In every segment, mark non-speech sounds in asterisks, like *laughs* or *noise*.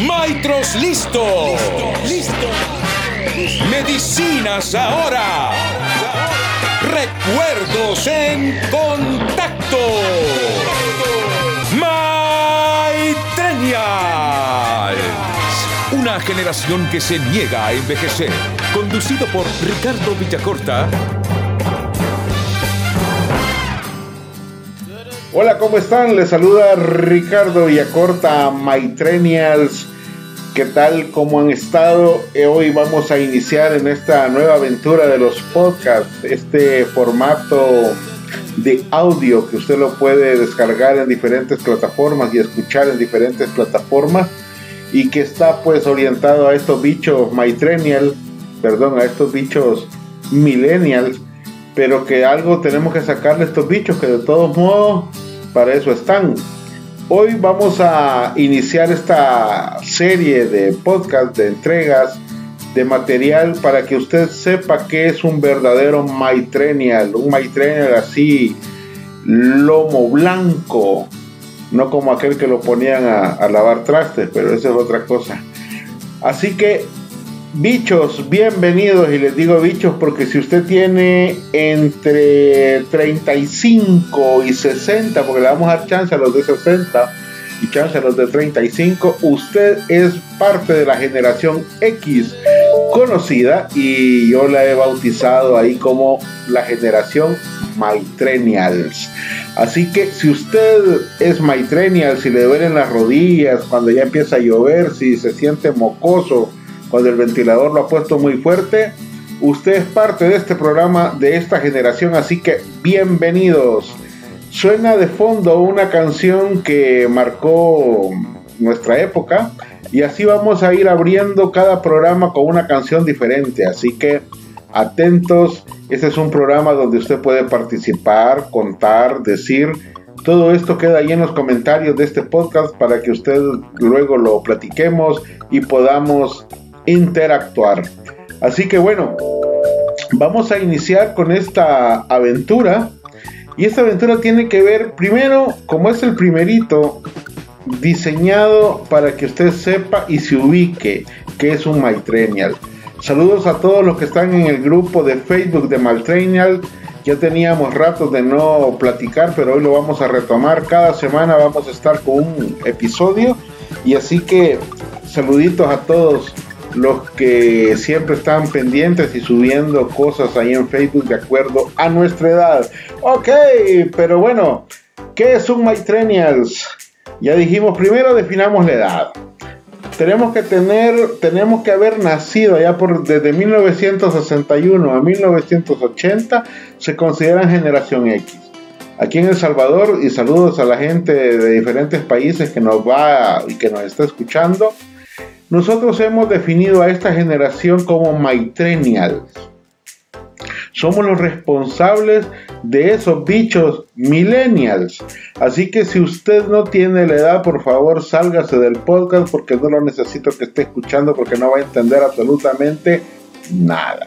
Maestros listo. Listo. Medicinas ahora. Recuerdos en contacto. Maitreñas. Una generación que se niega a envejecer. Conducido por Ricardo Villacorta. Hola, ¿cómo están? Les saluda Ricardo Villacorta, Maitrenials. ¿Qué tal? ¿Cómo han estado? Eh, hoy vamos a iniciar en esta nueva aventura de los podcasts, este formato de audio que usted lo puede descargar en diferentes plataformas y escuchar en diferentes plataformas y que está pues orientado a estos bichos Maitrenials, perdón, a estos bichos millennials, pero que algo tenemos que sacarle a estos bichos que de todos modos para eso están. Hoy vamos a iniciar esta serie de podcast, de entregas, de material para que usted sepa que es un verdadero Maitrenial, un Maitrenial así, lomo blanco, no como aquel que lo ponían a, a lavar trastes, pero eso es otra cosa. Así que Bichos, bienvenidos y les digo bichos porque si usted tiene entre 35 y 60, porque le vamos a dar chance a los de 60 y chance a los de 35, usted es parte de la generación X conocida y yo la he bautizado ahí como la generación Maitrenials. Así que si usted es Maitrenial, si le duelen las rodillas cuando ya empieza a llover, si se siente mocoso, cuando el ventilador lo ha puesto muy fuerte. Usted es parte de este programa de esta generación, así que bienvenidos. Suena de fondo una canción que marcó nuestra época y así vamos a ir abriendo cada programa con una canción diferente, así que atentos, este es un programa donde usted puede participar, contar, decir, todo esto queda ahí en los comentarios de este podcast para que usted luego lo platiquemos y podamos interactuar. Así que bueno, vamos a iniciar con esta aventura. Y esta aventura tiene que ver, primero, como es el primerito, diseñado para que usted sepa y se ubique que es un Maltrenial. Saludos a todos los que están en el grupo de Facebook de Maltrenial. Ya teníamos ratos de no platicar, pero hoy lo vamos a retomar. Cada semana vamos a estar con un episodio. Y así que saluditos a todos los que siempre están pendientes y subiendo cosas ahí en Facebook de acuerdo a nuestra edad. Ok, pero bueno, ¿qué es un Maitrenials? Ya dijimos, primero definamos la edad. Tenemos que tener, tenemos que haber nacido ya por desde 1961 a 1980 se consideran generación X. Aquí en El Salvador y saludos a la gente de diferentes países que nos va y que nos está escuchando. Nosotros hemos definido a esta generación como Maitrenials. Somos los responsables de esos bichos millennials. Así que si usted no tiene la edad, por favor, sálgase del podcast porque no lo necesito que esté escuchando porque no va a entender absolutamente nada.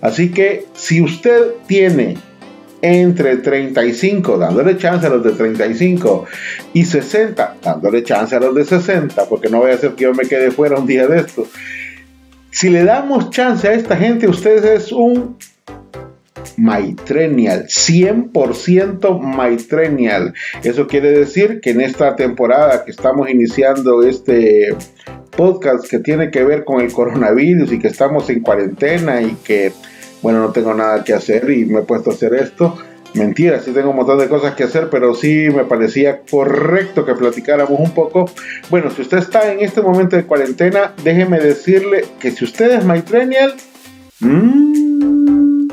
Así que si usted tiene entre 35, dándole chance a los de 35 y 60, dándole chance a los de 60, porque no voy a hacer que yo me quede fuera un día de esto. Si le damos chance a esta gente, usted es un Maitrenial, 100% Maitrenial. Eso quiere decir que en esta temporada que estamos iniciando este podcast que tiene que ver con el coronavirus y que estamos en cuarentena y que bueno, no tengo nada que hacer y me he puesto a hacer esto. Mentira, sí tengo un montón de cosas que hacer, pero sí me parecía correcto que platicáramos un poco. Bueno, si usted está en este momento de cuarentena, déjeme decirle que si usted es Maitrenial, mmm,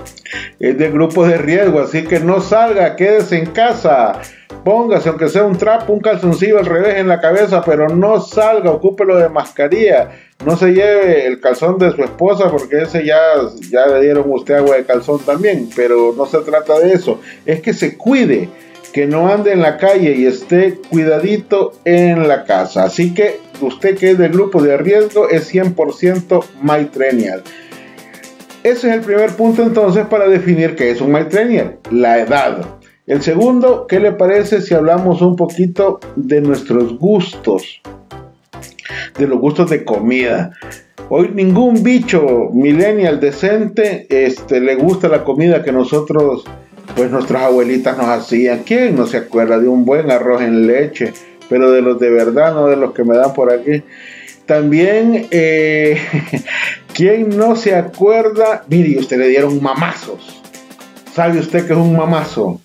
es de grupo de riesgo, así que no salga, quédese en casa. Póngase, aunque sea un trapo, un calzoncillo al revés en la cabeza, pero no salga, ocúpelo de mascarilla. No se lleve el calzón de su esposa porque ese ya, ya le dieron usted agua de calzón también, pero no se trata de eso. Es que se cuide, que no ande en la calle y esté cuidadito en la casa. Así que usted que es del grupo de riesgo es 100% MyTrenial. Ese es el primer punto entonces para definir qué es un MyTrenial, la edad. El segundo, ¿qué le parece si hablamos un poquito de nuestros gustos? de los gustos de comida. Hoy ningún bicho millennial decente este, le gusta la comida que nosotros, pues nuestras abuelitas nos hacían. ¿Quién no se acuerda de un buen arroz en leche? Pero de los de verdad, no de los que me dan por aquí. También, eh, *laughs* ¿quién no se acuerda? Mire, usted le dieron mamazos. ¿Sabe usted que es un mamazo?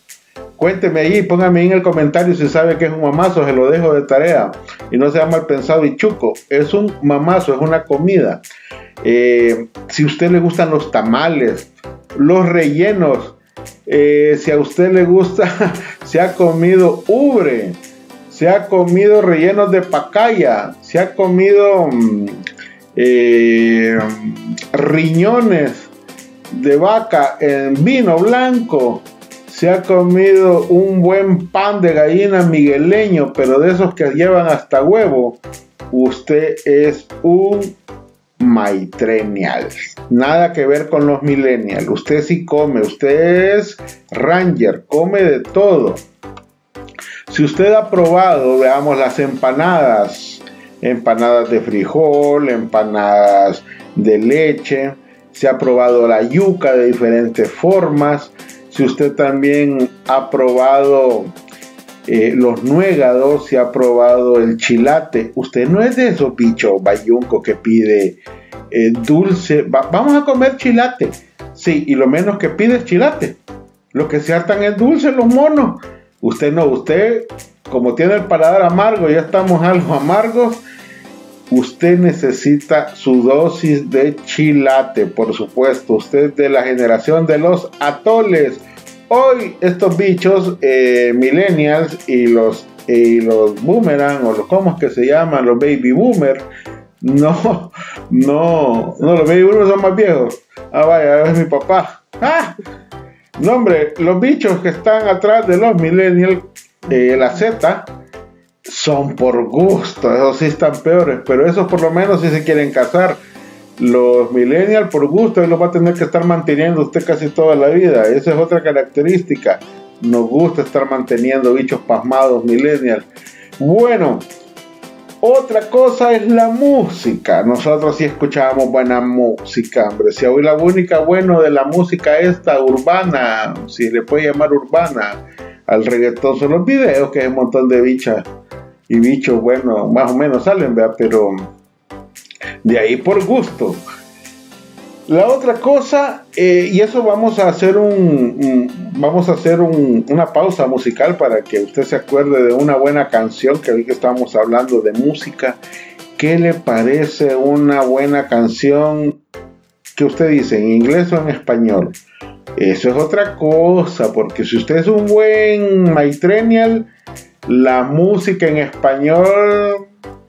Cuénteme ahí, póngame en el comentario si sabe que es un mamazo, se lo dejo de tarea. Y no sea mal pensado y chuco, es un mamazo, es una comida. Eh, si a usted le gustan los tamales, los rellenos, eh, si a usted le gusta, *laughs* se ha comido ubre, se ha comido rellenos de pacaya, se ha comido mm, eh, riñones de vaca en vino blanco, se ha comido un buen pan de gallina migueleño, pero de esos que llevan hasta huevo, usted es un maitrenial. Nada que ver con los millennials. Usted sí come, usted es ranger, come de todo. Si usted ha probado, veamos las empanadas, empanadas de frijol, empanadas de leche, se ha probado la yuca de diferentes formas, si usted también ha probado eh, los nuegados, si ha probado el chilate, usted no es de esos bichos bayunco que pide eh, dulce, vamos a comer chilate, sí, y lo menos que pide es chilate, lo que se hartan es dulce los monos, usted no, usted como tiene el paladar amargo, ya estamos algo amargos, usted necesita su dosis de chilate, por supuesto. Usted es de la generación de los atoles. Hoy estos bichos eh, millennials y los, y los boomerang, o los, ¿cómo es que se llaman? Los baby boomer. No, no, no, los baby boomers son más viejos. Ah, vaya, es mi papá. ¡Ah! No, hombre, los bichos que están atrás de los millennials, eh, la Z, son por gusto, esos sí están peores, pero esos por lo menos si se quieren casar. Los millennials por gusto, él los va a tener que estar manteniendo usted casi toda la vida. Esa es otra característica. Nos gusta estar manteniendo bichos pasmados millennials. Bueno, otra cosa es la música. Nosotros sí escuchábamos buena música, hombre. Si hoy la única bueno de la música esta urbana, si le puede llamar urbana, al reggaetón son los videos, que hay un montón de bichas y bichos, bueno, más o menos salen, ¿verdad? Pero de ahí por gusto. La otra cosa, eh, y eso vamos a hacer un, vamos a hacer una pausa musical para que usted se acuerde de una buena canción que hoy que estamos hablando de música. ¿Qué le parece una buena canción que usted dice en inglés o en español? Eso es otra cosa, porque si usted es un buen maitrenial, la música en español,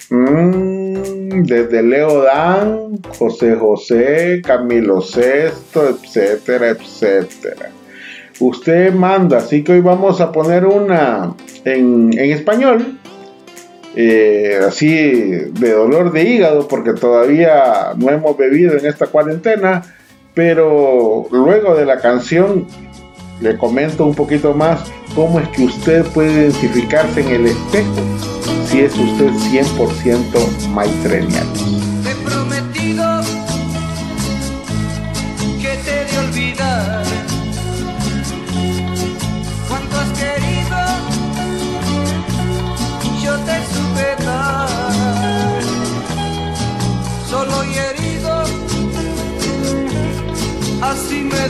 mm, desde Leo Dan, José José, Camilo Sesto, etcétera, etcétera. Usted manda, así que hoy vamos a poner una en, español, eh, así de dolor de hígado, porque todavía no hemos bebido en esta cuarentena, pero luego de la canción le comento un poquito más cómo es que usted puede identificarse en el espejo si es usted 100% maitrenial.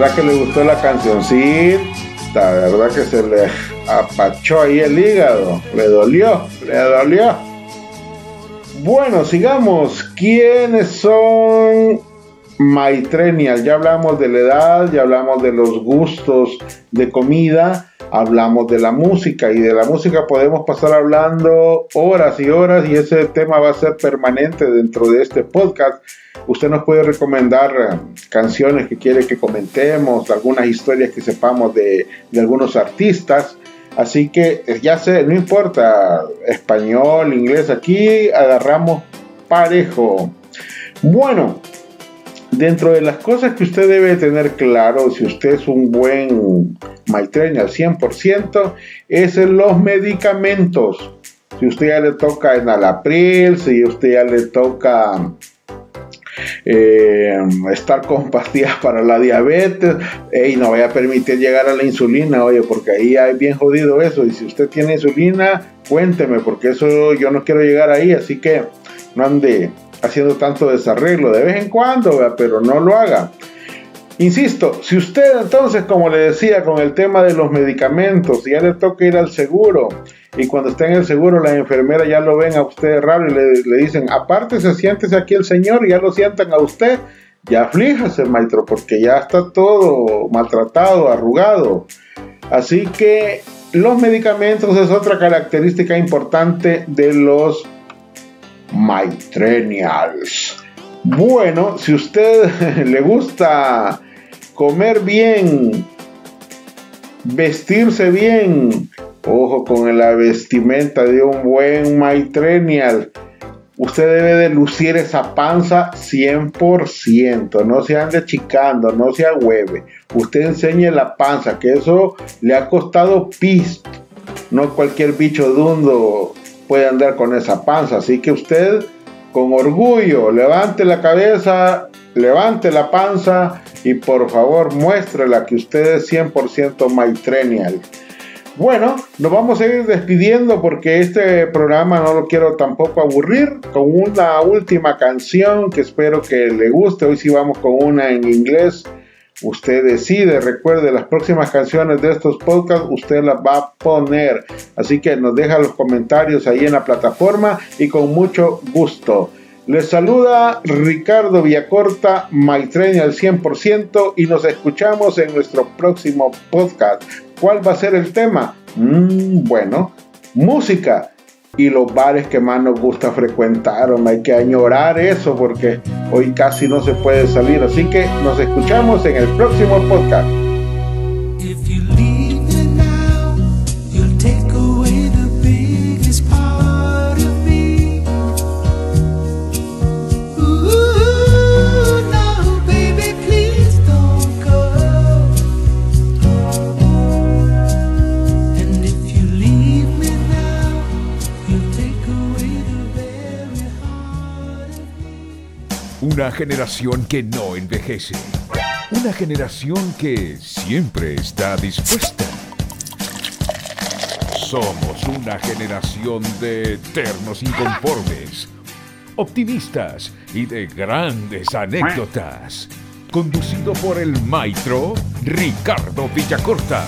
¿Verdad que le gustó la cancioncita? Verdad que se le apachó ahí el hígado, le dolió, le dolió. Bueno, sigamos. ¿Quiénes son Maitrenial. Ya hablamos de la edad, ya hablamos de los gustos de comida, hablamos de la música y de la música podemos pasar hablando horas y horas y ese tema va a ser permanente dentro de este podcast. Usted nos puede recomendar eh, canciones que quiere que comentemos, algunas historias que sepamos de, de algunos artistas. Así que eh, ya sé, no importa español, inglés, aquí agarramos parejo. Bueno, dentro de las cosas que usted debe tener claro, si usted es un buen maitreño al 100%, es en los medicamentos. Si usted ya le toca en Alapril, si usted ya le toca eh, estar con pastillas *laughs* para la diabetes, y no vaya a permitir llegar a la insulina, oye, porque ahí hay bien jodido eso. Y si usted tiene insulina, cuénteme, porque eso yo no quiero llegar ahí, así que no ande haciendo tanto desarreglo de vez en cuando, pero no lo haga. Insisto, si usted entonces, como le decía, con el tema de los medicamentos, ya le toca ir al seguro y cuando está en el seguro la enfermera ya lo ven a usted raro y le, dicen, aparte se siéntese aquí el señor y ya lo sientan a usted, ya aflíjase, maestro, porque ya está todo maltratado, arrugado. Así que los medicamentos es otra característica importante de los Maitrenials. Bueno, si usted *laughs* le gusta comer bien, vestirse bien, ojo con la vestimenta de un buen Maitrenial. Usted debe de lucir esa panza 100%, no se ande chicando, no se hueve. Usted enseñe la panza, que eso le ha costado pis. No cualquier bicho dundo puede andar con esa panza. Así que usted, con orgullo, levante la cabeza, levante la panza y por favor muéstrela que usted es 100% Maitrenial. Bueno, nos vamos a ir despidiendo porque este programa no lo quiero tampoco aburrir con una última canción que espero que le guste. Hoy sí vamos con una en inglés Usted decide, recuerde, las próximas canciones de estos podcasts usted las va a poner. Así que nos deja los comentarios ahí en la plataforma y con mucho gusto. Les saluda Ricardo Villacorta, Maitrenia al 100% y nos escuchamos en nuestro próximo podcast. ¿Cuál va a ser el tema? Mm, bueno, música y los bares que más nos gusta frecuentar. Hay que añorar eso porque hoy casi no se puede salir. Así que nos escuchamos en el próximo podcast. Una generación que no envejece. Una generación que siempre está dispuesta. Somos una generación de eternos inconformes, optimistas y de grandes anécdotas. Conducido por el maestro Ricardo Villacorta.